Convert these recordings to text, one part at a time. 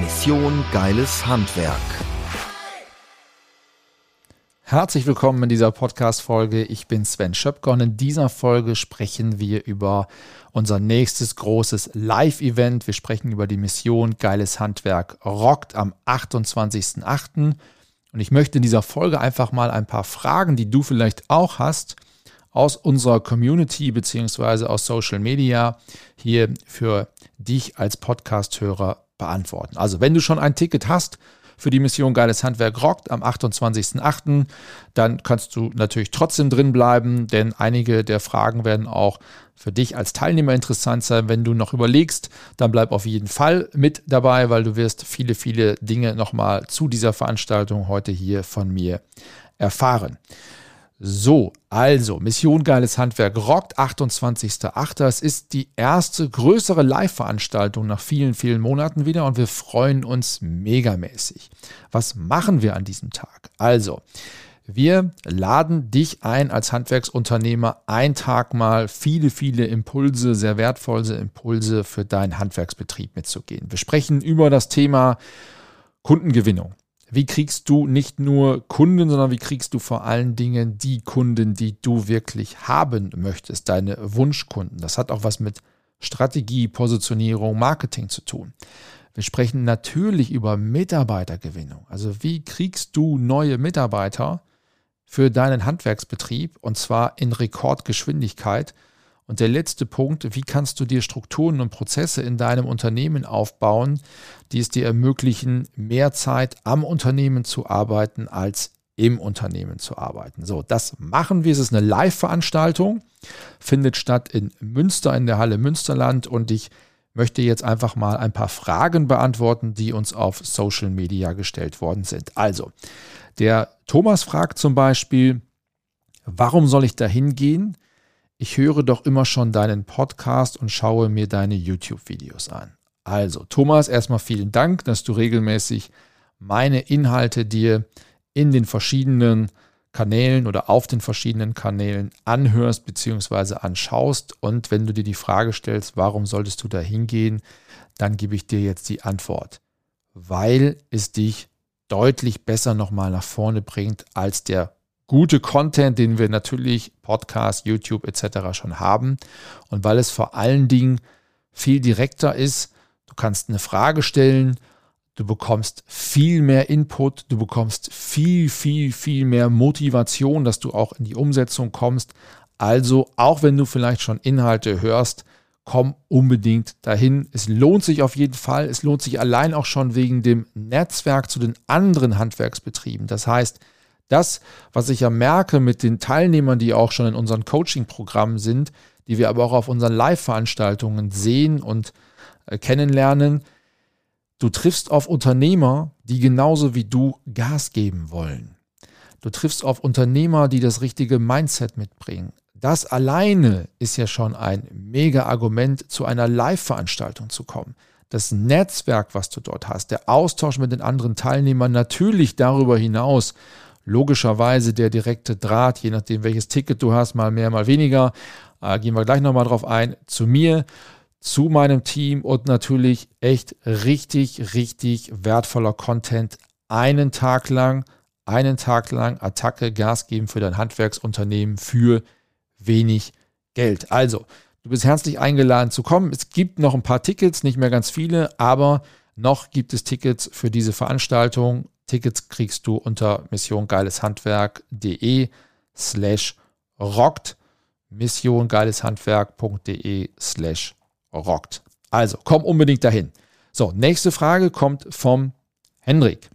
Mission Geiles Handwerk. Herzlich willkommen in dieser Podcast-Folge. Ich bin Sven Schöpker und in dieser Folge sprechen wir über unser nächstes großes Live-Event. Wir sprechen über die Mission Geiles Handwerk rockt am 28.08. Und ich möchte in dieser Folge einfach mal ein paar Fragen, die du vielleicht auch hast, aus unserer Community beziehungsweise aus Social Media hier für dich als Podcast-Hörer beantworten. Also wenn du schon ein Ticket hast für die Mission Geiles Handwerk rockt am 28.08., dann kannst du natürlich trotzdem drin bleiben, denn einige der Fragen werden auch für dich als Teilnehmer interessant sein. Wenn du noch überlegst, dann bleib auf jeden Fall mit dabei, weil du wirst viele, viele Dinge nochmal zu dieser Veranstaltung heute hier von mir erfahren. So, also Mission Geiles Handwerk rockt 28.08. Es ist die erste größere Live-Veranstaltung nach vielen, vielen Monaten wieder und wir freuen uns megamäßig. Was machen wir an diesem Tag? Also, wir laden dich ein als Handwerksunternehmer, einen Tag mal viele, viele Impulse, sehr wertvolle Impulse für deinen Handwerksbetrieb mitzugehen. Wir sprechen über das Thema Kundengewinnung. Wie kriegst du nicht nur Kunden, sondern wie kriegst du vor allen Dingen die Kunden, die du wirklich haben möchtest, deine Wunschkunden? Das hat auch was mit Strategie, Positionierung, Marketing zu tun. Wir sprechen natürlich über Mitarbeitergewinnung. Also wie kriegst du neue Mitarbeiter für deinen Handwerksbetrieb und zwar in Rekordgeschwindigkeit? Und der letzte Punkt, wie kannst du dir Strukturen und Prozesse in deinem Unternehmen aufbauen, die es dir ermöglichen, mehr Zeit am Unternehmen zu arbeiten als im Unternehmen zu arbeiten. So, das machen wir. Es ist eine Live-Veranstaltung, findet statt in Münster, in der Halle Münsterland und ich möchte jetzt einfach mal ein paar Fragen beantworten, die uns auf Social Media gestellt worden sind. Also, der Thomas fragt zum Beispiel, warum soll ich da hingehen? Ich höre doch immer schon deinen Podcast und schaue mir deine YouTube-Videos an. Also, Thomas, erstmal vielen Dank, dass du regelmäßig meine Inhalte dir in den verschiedenen Kanälen oder auf den verschiedenen Kanälen anhörst bzw. anschaust. Und wenn du dir die Frage stellst, warum solltest du da hingehen, dann gebe ich dir jetzt die Antwort. Weil es dich deutlich besser nochmal nach vorne bringt als der gute Content, den wir natürlich Podcast, YouTube etc. schon haben und weil es vor allen Dingen viel direkter ist. Du kannst eine Frage stellen, du bekommst viel mehr Input, du bekommst viel, viel, viel mehr Motivation, dass du auch in die Umsetzung kommst. Also auch wenn du vielleicht schon Inhalte hörst, komm unbedingt dahin. Es lohnt sich auf jeden Fall. Es lohnt sich allein auch schon wegen dem Netzwerk zu den anderen Handwerksbetrieben. Das heißt, das, was ich ja merke mit den Teilnehmern, die auch schon in unseren Coaching-Programmen sind, die wir aber auch auf unseren Live-Veranstaltungen sehen und äh, kennenlernen, du triffst auf Unternehmer, die genauso wie du Gas geben wollen. Du triffst auf Unternehmer, die das richtige Mindset mitbringen. Das alleine ist ja schon ein mega Argument, zu einer Live-Veranstaltung zu kommen. Das Netzwerk, was du dort hast, der Austausch mit den anderen Teilnehmern, natürlich darüber hinaus logischerweise der direkte Draht, je nachdem welches Ticket du hast, mal mehr, mal weniger. Äh, gehen wir gleich nochmal drauf ein. Zu mir, zu meinem Team und natürlich echt richtig, richtig wertvoller Content. Einen Tag lang, einen Tag lang Attacke, Gas geben für dein Handwerksunternehmen für wenig Geld. Also, du bist herzlich eingeladen zu kommen. Es gibt noch ein paar Tickets, nicht mehr ganz viele, aber noch gibt es Tickets für diese Veranstaltung. Tickets kriegst du unter missiongeileshandwerk.de slash rockt. missiongeileshandwerk.de slash rockt. Also, komm unbedingt dahin. So, nächste Frage kommt vom Hendrik.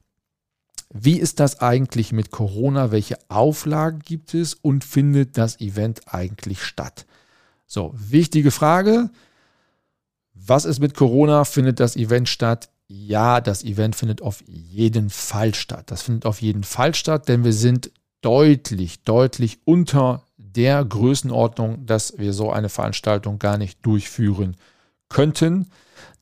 Wie ist das eigentlich mit Corona? Welche Auflagen gibt es und findet das Event eigentlich statt? So, wichtige Frage. Was ist mit Corona? Findet das Event statt? Ja, das Event findet auf jeden Fall statt. Das findet auf jeden Fall statt, denn wir sind deutlich, deutlich unter der Größenordnung, dass wir so eine Veranstaltung gar nicht durchführen könnten.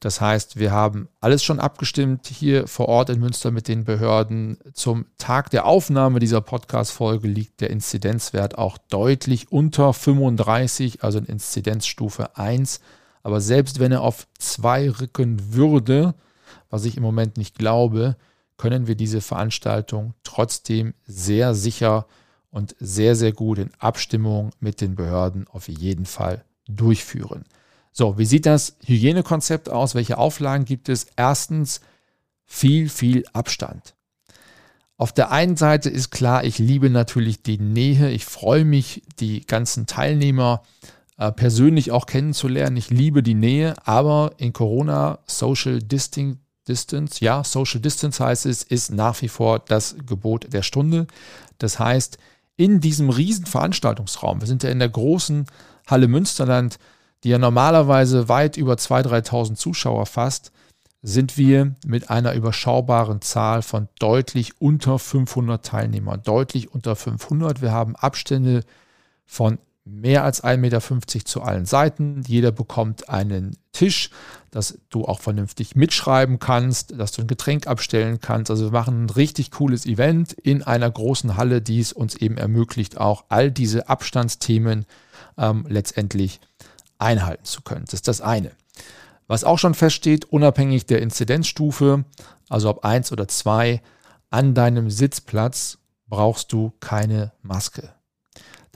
Das heißt, wir haben alles schon abgestimmt hier vor Ort in Münster mit den Behörden. Zum Tag der Aufnahme dieser Podcast-Folge liegt der Inzidenzwert auch deutlich unter 35, also in Inzidenzstufe 1. Aber selbst wenn er auf 2 rücken würde, was ich im Moment nicht glaube, können wir diese Veranstaltung trotzdem sehr sicher und sehr, sehr gut in Abstimmung mit den Behörden auf jeden Fall durchführen. So, wie sieht das Hygienekonzept aus? Welche Auflagen gibt es? Erstens, viel, viel Abstand. Auf der einen Seite ist klar, ich liebe natürlich die Nähe. Ich freue mich, die ganzen Teilnehmer äh, persönlich auch kennenzulernen. Ich liebe die Nähe, aber in Corona Social Distinct Distance, ja, Social Distance heißt es, ist nach wie vor das Gebot der Stunde. Das heißt, in diesem riesen Veranstaltungsraum, wir sind ja in der großen Halle Münsterland, die ja normalerweise weit über 2.000, 3.000 Zuschauer fasst, sind wir mit einer überschaubaren Zahl von deutlich unter 500 Teilnehmern. Deutlich unter 500. Wir haben Abstände von mehr als 1,50 Meter zu allen Seiten. Jeder bekommt einen Tisch, dass du auch vernünftig mitschreiben kannst, dass du ein Getränk abstellen kannst. Also wir machen ein richtig cooles Event in einer großen Halle, die es uns eben ermöglicht, auch all diese Abstandsthemen ähm, letztendlich einhalten zu können. Das ist das eine. Was auch schon feststeht, unabhängig der Inzidenzstufe, also ob 1 oder 2, an deinem Sitzplatz brauchst du keine Maske.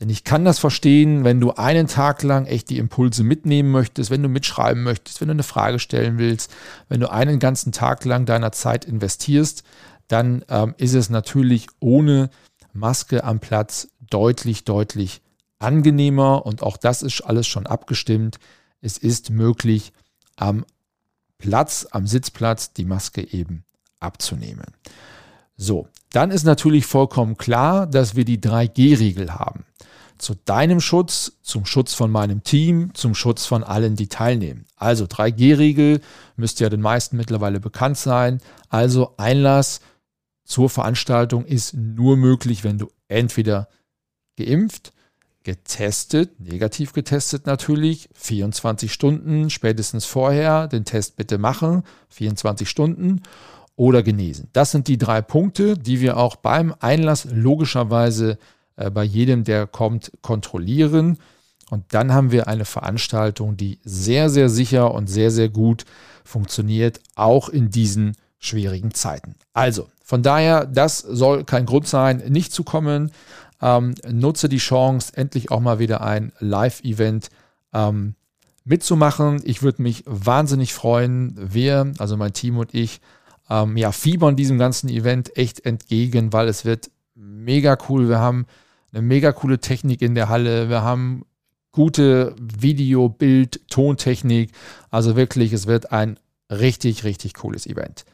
Denn ich kann das verstehen, wenn du einen Tag lang echt die Impulse mitnehmen möchtest, wenn du mitschreiben möchtest, wenn du eine Frage stellen willst, wenn du einen ganzen Tag lang deiner Zeit investierst, dann ähm, ist es natürlich ohne Maske am Platz deutlich, deutlich angenehmer und auch das ist alles schon abgestimmt. Es ist möglich, am Platz, am Sitzplatz die Maske eben abzunehmen. So, dann ist natürlich vollkommen klar, dass wir die 3G-Regel haben zu deinem Schutz, zum Schutz von meinem Team, zum Schutz von allen, die teilnehmen. Also 3G-Regel müsste ja den meisten mittlerweile bekannt sein. Also Einlass zur Veranstaltung ist nur möglich, wenn du entweder geimpft, getestet, negativ getestet natürlich, 24 Stunden spätestens vorher den Test bitte machen, 24 Stunden oder genesen. Das sind die drei Punkte, die wir auch beim Einlass logischerweise äh, bei jedem, der kommt, kontrollieren. Und dann haben wir eine Veranstaltung, die sehr, sehr sicher und sehr, sehr gut funktioniert, auch in diesen schwierigen Zeiten. Also, von daher, das soll kein Grund sein, nicht zu kommen. Ähm, nutze die Chance, endlich auch mal wieder ein Live-Event ähm, mitzumachen. Ich würde mich wahnsinnig freuen. Wir, also mein Team und ich, ähm, ja, fiebern diesem ganzen Event echt entgegen, weil es wird mega cool. Wir haben eine mega coole Technik in der Halle. Wir haben gute Video, Bild, Tontechnik. Also wirklich, es wird ein richtig, richtig cooles Event.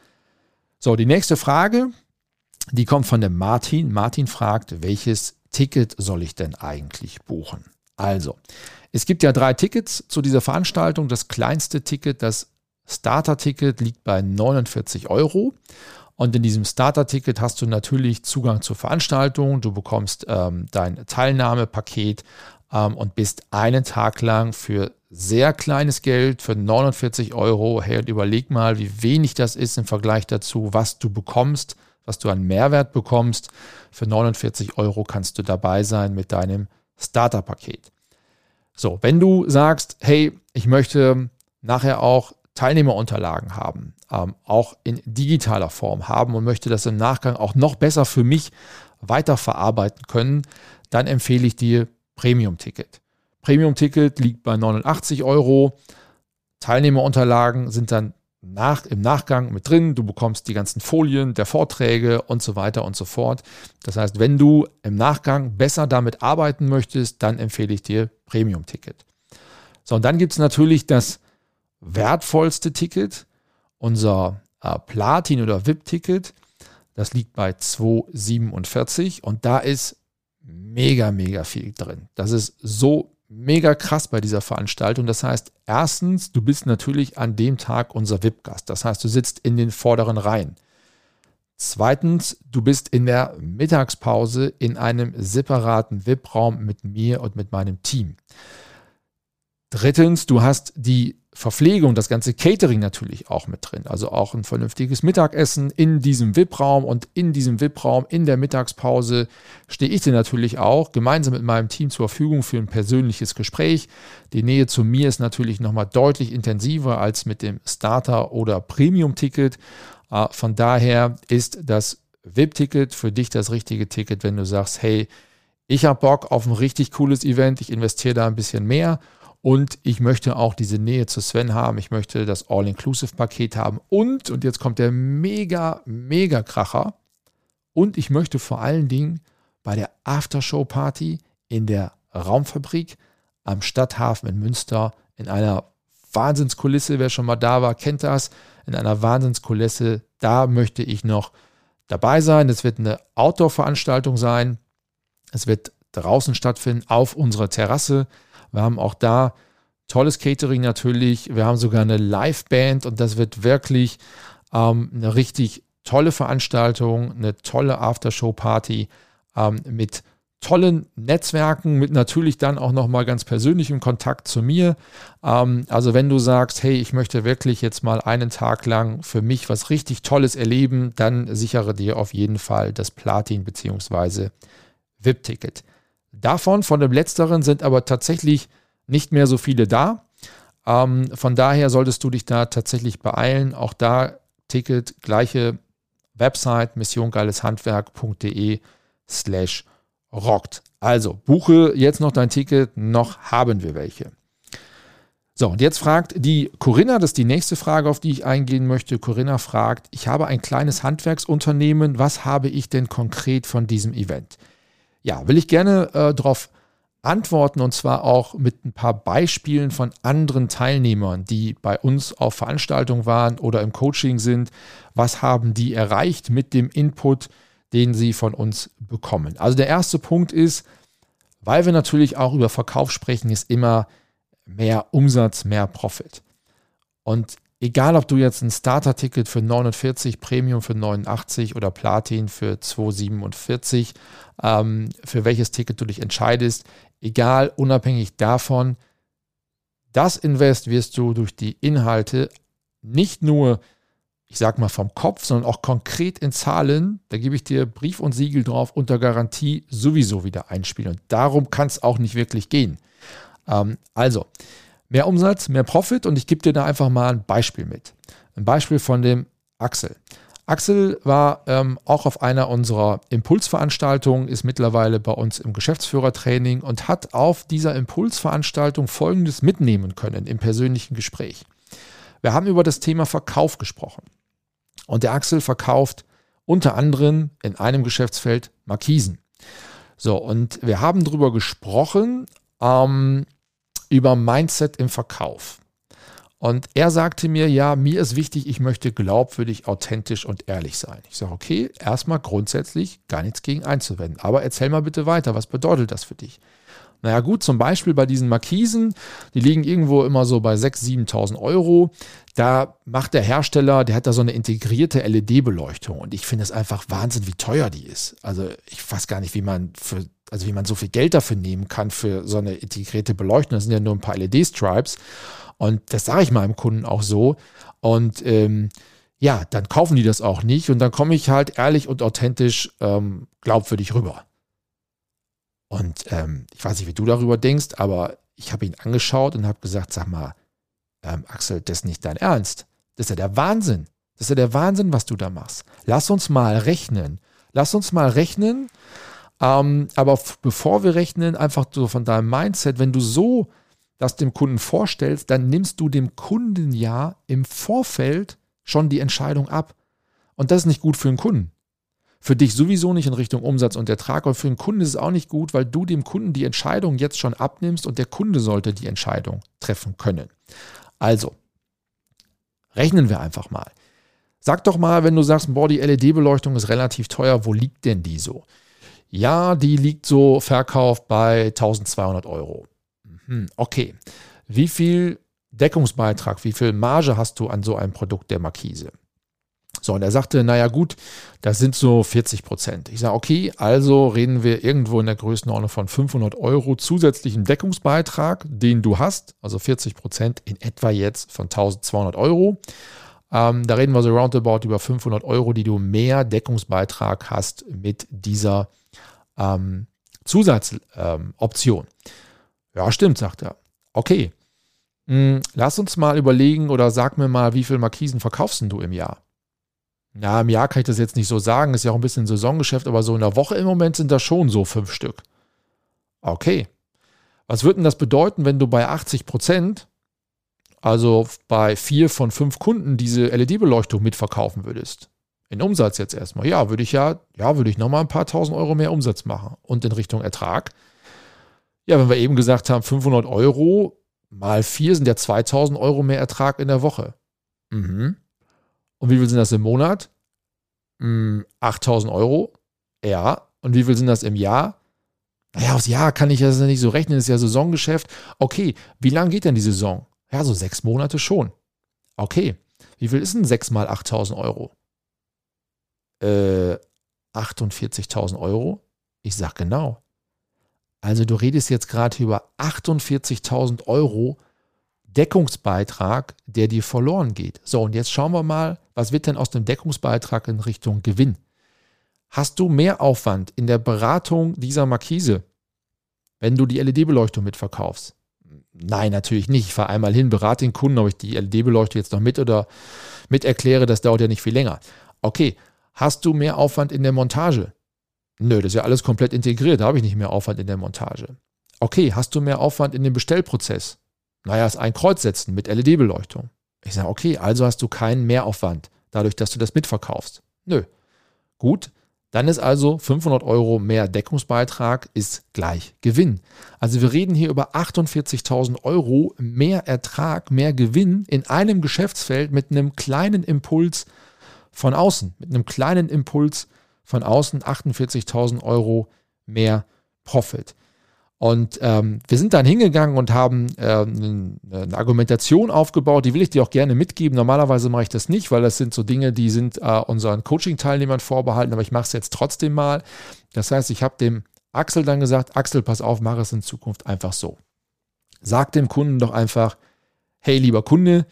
So, die nächste Frage, die kommt von dem Martin. Martin fragt, welches Ticket soll ich denn eigentlich buchen? Also, es gibt ja drei Tickets zu dieser Veranstaltung. Das kleinste Ticket, das Starter-Ticket, liegt bei 49 Euro. Und in diesem Starter-Ticket hast du natürlich Zugang zur Veranstaltung. Du bekommst ähm, dein Teilnahmepaket ähm, und bist einen Tag lang für sehr kleines Geld, für 49 Euro. Hey, und überleg mal, wie wenig das ist im Vergleich dazu, was du bekommst, was du an Mehrwert bekommst. Für 49 Euro kannst du dabei sein mit deinem Starter-Paket. So, wenn du sagst, hey, ich möchte nachher auch Teilnehmerunterlagen haben, ähm, auch in digitaler Form haben und möchte das im Nachgang auch noch besser für mich weiterverarbeiten können, dann empfehle ich dir Premium-Ticket. Premium-Ticket liegt bei 89 Euro. Teilnehmerunterlagen sind dann nach, im Nachgang mit drin. Du bekommst die ganzen Folien der Vorträge und so weiter und so fort. Das heißt, wenn du im Nachgang besser damit arbeiten möchtest, dann empfehle ich dir Premium-Ticket. So, und dann gibt es natürlich das wertvollste Ticket, unser äh, Platin- oder VIP-Ticket. Das liegt bei 2,47 und da ist mega, mega viel drin. Das ist so mega krass bei dieser Veranstaltung. Das heißt, erstens, du bist natürlich an dem Tag unser VIP-Gast. Das heißt, du sitzt in den vorderen Reihen. Zweitens, du bist in der Mittagspause in einem separaten VIP-Raum mit mir und mit meinem Team. Drittens, du hast die Verpflegung, das ganze Catering natürlich auch mit drin. Also auch ein vernünftiges Mittagessen in diesem VIP-Raum und in diesem VIP-Raum in der Mittagspause stehe ich dir natürlich auch gemeinsam mit meinem Team zur Verfügung für ein persönliches Gespräch. Die Nähe zu mir ist natürlich nochmal deutlich intensiver als mit dem Starter- oder Premium-Ticket. Äh, von daher ist das VIP-Ticket für dich das richtige Ticket, wenn du sagst, hey, ich habe Bock auf ein richtig cooles Event, ich investiere da ein bisschen mehr und ich möchte auch diese Nähe zu Sven haben, ich möchte das All-Inclusive-Paket haben und, und jetzt kommt der mega, mega Kracher, und ich möchte vor allen Dingen bei der Aftershow-Party in der Raumfabrik am Stadthafen in Münster in einer Wahnsinnskulisse, wer schon mal da war, kennt das, in einer Wahnsinnskulisse. Da möchte ich noch dabei sein. Es wird eine Outdoor-Veranstaltung sein. Es wird draußen stattfinden auf unserer Terrasse. Wir haben auch da tolles Catering natürlich. Wir haben sogar eine Live-Band und das wird wirklich ähm, eine richtig tolle Veranstaltung, eine tolle Aftershow-Party ähm, mit tollen Netzwerken mit natürlich dann auch nochmal ganz persönlichem Kontakt zu mir. Ähm, also wenn du sagst, hey, ich möchte wirklich jetzt mal einen Tag lang für mich was richtig Tolles erleben, dann sichere dir auf jeden Fall das Platin- bzw. VIP-Ticket. Davon, von dem letzteren, sind aber tatsächlich nicht mehr so viele da. Ähm, von daher solltest du dich da tatsächlich beeilen. Auch da Ticket, gleiche Website, missiongeileshandwerk.de slash rockt. Also buche jetzt noch dein Ticket, noch haben wir welche. So, und jetzt fragt die Corinna, das ist die nächste Frage, auf die ich eingehen möchte. Corinna fragt, ich habe ein kleines Handwerksunternehmen, was habe ich denn konkret von diesem Event? Ja, will ich gerne äh, darauf antworten und zwar auch mit ein paar Beispielen von anderen Teilnehmern, die bei uns auf Veranstaltungen waren oder im Coaching sind. Was haben die erreicht mit dem Input? den Sie von uns bekommen. Also der erste Punkt ist, weil wir natürlich auch über Verkauf sprechen, ist immer mehr Umsatz, mehr Profit. Und egal, ob du jetzt ein Starter-Ticket für 49, Premium für 89 oder Platin für 247, ähm, für welches Ticket du dich entscheidest, egal, unabhängig davon, das Invest wirst du durch die Inhalte nicht nur ich sag mal vom Kopf, sondern auch konkret in Zahlen, da gebe ich dir Brief und Siegel drauf, unter Garantie sowieso wieder einspielen. Und darum kann es auch nicht wirklich gehen. Ähm, also, mehr Umsatz, mehr Profit und ich gebe dir da einfach mal ein Beispiel mit. Ein Beispiel von dem Axel. Axel war ähm, auch auf einer unserer Impulsveranstaltungen, ist mittlerweile bei uns im Geschäftsführertraining und hat auf dieser Impulsveranstaltung Folgendes mitnehmen können im persönlichen Gespräch. Wir haben über das Thema Verkauf gesprochen. Und der Axel verkauft unter anderem in einem Geschäftsfeld Markisen. So, und wir haben darüber gesprochen, ähm, über Mindset im Verkauf. Und er sagte mir, ja, mir ist wichtig, ich möchte glaubwürdig, authentisch und ehrlich sein. Ich sage, okay, erstmal grundsätzlich gar nichts gegen einzuwenden. Aber erzähl mal bitte weiter, was bedeutet das für dich? Naja gut, zum Beispiel bei diesen Markisen, die liegen irgendwo immer so bei 6.000, 7.000 Euro. Da macht der Hersteller, der hat da so eine integrierte LED-Beleuchtung und ich finde es einfach Wahnsinn, wie teuer die ist. Also ich weiß gar nicht, wie man für, also wie man so viel Geld dafür nehmen kann für so eine integrierte Beleuchtung. Das sind ja nur ein paar LED-Stripes und das sage ich meinem Kunden auch so. Und ähm, ja, dann kaufen die das auch nicht und dann komme ich halt ehrlich und authentisch ähm, glaubwürdig rüber. Und ähm, ich weiß nicht, wie du darüber denkst, aber ich habe ihn angeschaut und habe gesagt, sag mal, ähm, Axel, das ist nicht dein Ernst. Das ist ja der Wahnsinn. Das ist ja der Wahnsinn, was du da machst. Lass uns mal rechnen. Lass uns mal rechnen. Ähm, aber bevor wir rechnen, einfach so von deinem Mindset, wenn du so das dem Kunden vorstellst, dann nimmst du dem Kunden ja im Vorfeld schon die Entscheidung ab. Und das ist nicht gut für den Kunden. Für dich sowieso nicht in Richtung Umsatz und Ertrag, aber für den Kunden ist es auch nicht gut, weil du dem Kunden die Entscheidung jetzt schon abnimmst und der Kunde sollte die Entscheidung treffen können. Also, rechnen wir einfach mal. Sag doch mal, wenn du sagst, boah, die LED-Beleuchtung ist relativ teuer, wo liegt denn die so? Ja, die liegt so Verkauf bei 1200 Euro. Hm, okay. Wie viel Deckungsbeitrag, wie viel Marge hast du an so einem Produkt der Markise? So, und er sagte, naja gut, das sind so 40 Prozent. Ich sage, okay, also reden wir irgendwo in der Größenordnung von 500 Euro zusätzlichen Deckungsbeitrag, den du hast, also 40 Prozent in etwa jetzt von 1200 Euro. Ähm, da reden wir so roundabout über 500 Euro, die du mehr Deckungsbeitrag hast mit dieser ähm, Zusatzoption. Ähm, ja, stimmt, sagt er. Okay, hm, lass uns mal überlegen oder sag mir mal, wie viel Markisen verkaufst du im Jahr? Ja, im Jahr kann ich das jetzt nicht so sagen, ist ja auch ein bisschen Saisongeschäft, aber so in der Woche im Moment sind das schon so fünf Stück. Okay. Was würde denn das bedeuten, wenn du bei 80 Prozent, also bei vier von fünf Kunden, diese LED-Beleuchtung mitverkaufen würdest? In Umsatz jetzt erstmal. Ja, würde ich ja, ja, würde ich nochmal ein paar tausend Euro mehr Umsatz machen. Und in Richtung Ertrag. Ja, wenn wir eben gesagt haben, 500 Euro mal vier sind ja 2000 Euro mehr Ertrag in der Woche. Mhm. Und wie viel sind das im Monat? Hm, 8000 Euro. Ja. Und wie viel sind das im Jahr? Naja, aufs Jahr kann ich das nicht so rechnen, das ist ja Saisongeschäft. Okay, wie lange geht denn die Saison? Ja, so sechs Monate schon. Okay, wie viel ist denn 6 mal 8000 Euro? Äh, 48.000 Euro? Ich sag genau. Also du redest jetzt gerade über 48.000 Euro Deckungsbeitrag, der dir verloren geht. So, und jetzt schauen wir mal, was wird denn aus dem Deckungsbeitrag in Richtung Gewinn? Hast du mehr Aufwand in der Beratung dieser Markise, wenn du die LED-Beleuchtung mitverkaufst? Nein, natürlich nicht. Ich fahre einmal hin, berate den Kunden, ob ich die LED-Beleuchtung jetzt noch mit oder mit erkläre, das dauert ja nicht viel länger. Okay, hast du mehr Aufwand in der Montage? Nö, das ist ja alles komplett integriert, da habe ich nicht mehr Aufwand in der Montage. Okay, hast du mehr Aufwand in dem Bestellprozess? Naja, ist ein Kreuz setzen mit LED-Beleuchtung. Ich sage, okay, also hast du keinen Mehraufwand, dadurch, dass du das mitverkaufst. Nö. Gut, dann ist also 500 Euro mehr Deckungsbeitrag ist gleich Gewinn. Also wir reden hier über 48.000 Euro mehr Ertrag, mehr Gewinn in einem Geschäftsfeld mit einem kleinen Impuls von außen, mit einem kleinen Impuls von außen 48.000 Euro mehr Profit. Und ähm, wir sind dann hingegangen und haben äh, eine Argumentation aufgebaut, die will ich dir auch gerne mitgeben. Normalerweise mache ich das nicht, weil das sind so Dinge, die sind äh, unseren Coaching-Teilnehmern vorbehalten, aber ich mache es jetzt trotzdem mal. Das heißt, ich habe dem Axel dann gesagt, Axel, pass auf, mach es in Zukunft einfach so. Sag dem Kunden doch einfach, hey lieber Kunde,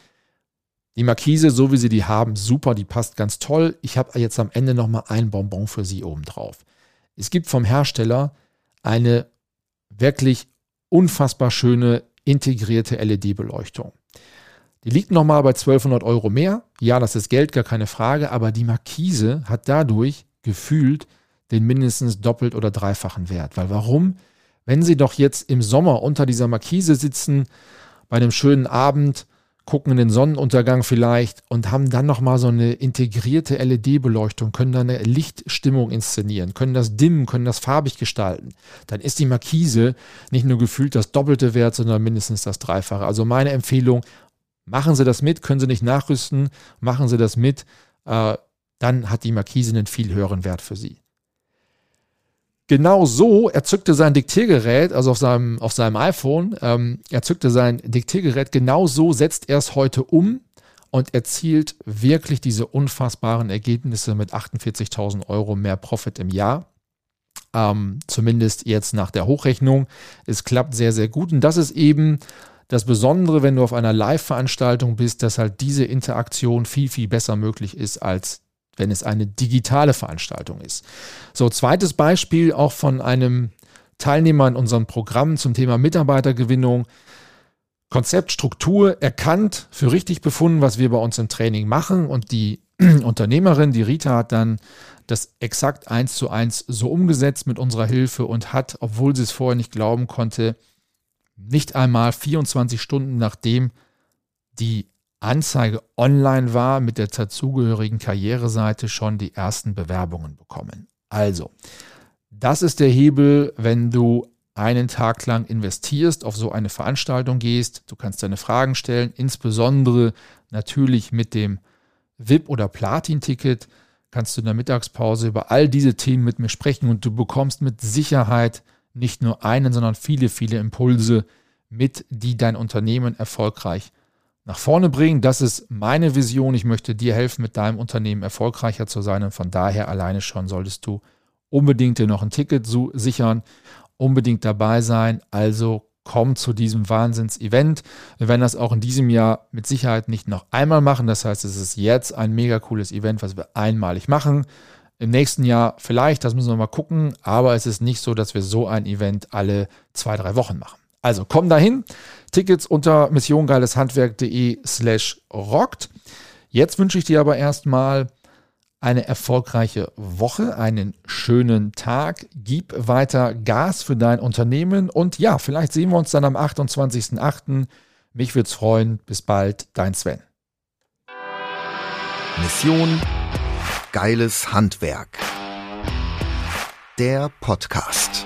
die Markise, so wie Sie die haben, super, die passt ganz toll. Ich habe jetzt am Ende nochmal ein Bonbon für Sie oben drauf. Es gibt vom Hersteller eine wirklich unfassbar schöne integrierte LED-Beleuchtung. Die liegt nochmal bei 1200 Euro mehr. Ja, das ist Geld, gar keine Frage, aber die Markise hat dadurch gefühlt den mindestens doppelt oder dreifachen Wert. Weil warum? Wenn Sie doch jetzt im Sommer unter dieser Markise sitzen, bei einem schönen Abend, gucken in den Sonnenuntergang vielleicht und haben dann nochmal so eine integrierte LED-Beleuchtung, können da eine Lichtstimmung inszenieren, können das dimmen, können das farbig gestalten. Dann ist die Markise nicht nur gefühlt das doppelte Wert, sondern mindestens das Dreifache. Also meine Empfehlung, machen Sie das mit, können Sie nicht nachrüsten, machen Sie das mit, äh, dann hat die Markise einen viel höheren Wert für Sie. Genau so, er zückte sein Diktiergerät, also auf seinem, auf seinem iPhone, ähm, er zückte sein Diktiergerät, genau so setzt er es heute um und erzielt wirklich diese unfassbaren Ergebnisse mit 48.000 Euro mehr Profit im Jahr. Ähm, zumindest jetzt nach der Hochrechnung. Es klappt sehr, sehr gut und das ist eben das Besondere, wenn du auf einer Live-Veranstaltung bist, dass halt diese Interaktion viel, viel besser möglich ist als wenn es eine digitale Veranstaltung ist. So, zweites Beispiel auch von einem Teilnehmer in unserem Programm zum Thema Mitarbeitergewinnung. Konzept, Struktur erkannt, für richtig befunden, was wir bei uns im Training machen. Und die Unternehmerin, die Rita, hat dann das exakt eins zu eins so umgesetzt mit unserer Hilfe und hat, obwohl sie es vorher nicht glauben konnte, nicht einmal 24 Stunden nachdem die Anzeige online war, mit der dazugehörigen Karriereseite schon die ersten Bewerbungen bekommen. Also, das ist der Hebel, wenn du einen Tag lang investierst, auf so eine Veranstaltung gehst. Du kannst deine Fragen stellen, insbesondere natürlich mit dem VIP- oder Platin-Ticket kannst du in der Mittagspause über all diese Themen mit mir sprechen und du bekommst mit Sicherheit nicht nur einen, sondern viele, viele Impulse, mit, die dein Unternehmen erfolgreich nach vorne bringen. Das ist meine Vision. Ich möchte dir helfen, mit deinem Unternehmen erfolgreicher zu sein. Und von daher alleine schon solltest du unbedingt dir noch ein Ticket sichern, unbedingt dabei sein. Also komm zu diesem Wahnsinns-Event. Wir werden das auch in diesem Jahr mit Sicherheit nicht noch einmal machen. Das heißt, es ist jetzt ein mega cooles Event, was wir einmalig machen. Im nächsten Jahr vielleicht, das müssen wir mal gucken, aber es ist nicht so, dass wir so ein Event alle zwei, drei Wochen machen. Also komm dahin. Tickets unter missiongeileshandwerk.de slash rockt. Jetzt wünsche ich dir aber erstmal eine erfolgreiche Woche, einen schönen Tag. Gib weiter Gas für dein Unternehmen und ja, vielleicht sehen wir uns dann am 28.08. Mich würde es freuen. Bis bald, dein Sven. Mission Geiles Handwerk. Der Podcast.